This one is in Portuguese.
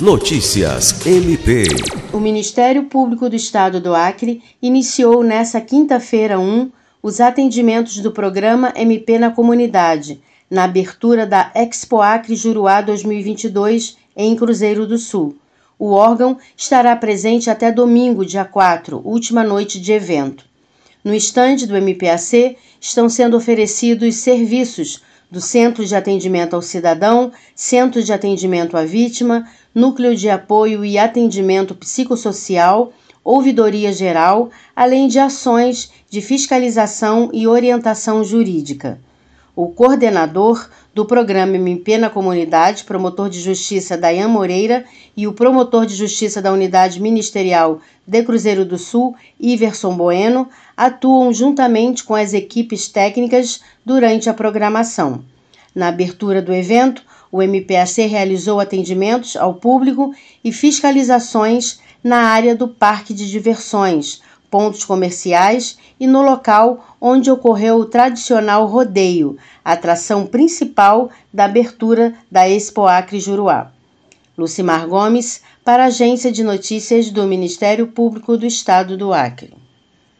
Notícias MP. O Ministério Público do Estado do Acre iniciou nesta quinta-feira 1 os atendimentos do programa MP na comunidade, na abertura da Expo Acre Juruá 2022 em Cruzeiro do Sul. O órgão estará presente até domingo, dia 4, última noite de evento. No estande do MPAC estão sendo oferecidos serviços do Centro de Atendimento ao Cidadão, Centro de Atendimento à Vítima, Núcleo de Apoio e Atendimento Psicossocial, Ouvidoria Geral, além de ações de fiscalização e orientação jurídica. O coordenador do programa MP na Comunidade, promotor de justiça Dayan Moreira, e o promotor de justiça da Unidade Ministerial de Cruzeiro do Sul, Iverson Bueno, atuam juntamente com as equipes técnicas durante a programação. Na abertura do evento, o MPAC realizou atendimentos ao público e fiscalizações na área do parque de diversões, pontos comerciais e no local onde ocorreu o tradicional rodeio, atração principal da abertura da Expo Acre Juruá. Lucimar Gomes, para a Agência de Notícias do Ministério Público do Estado do Acre.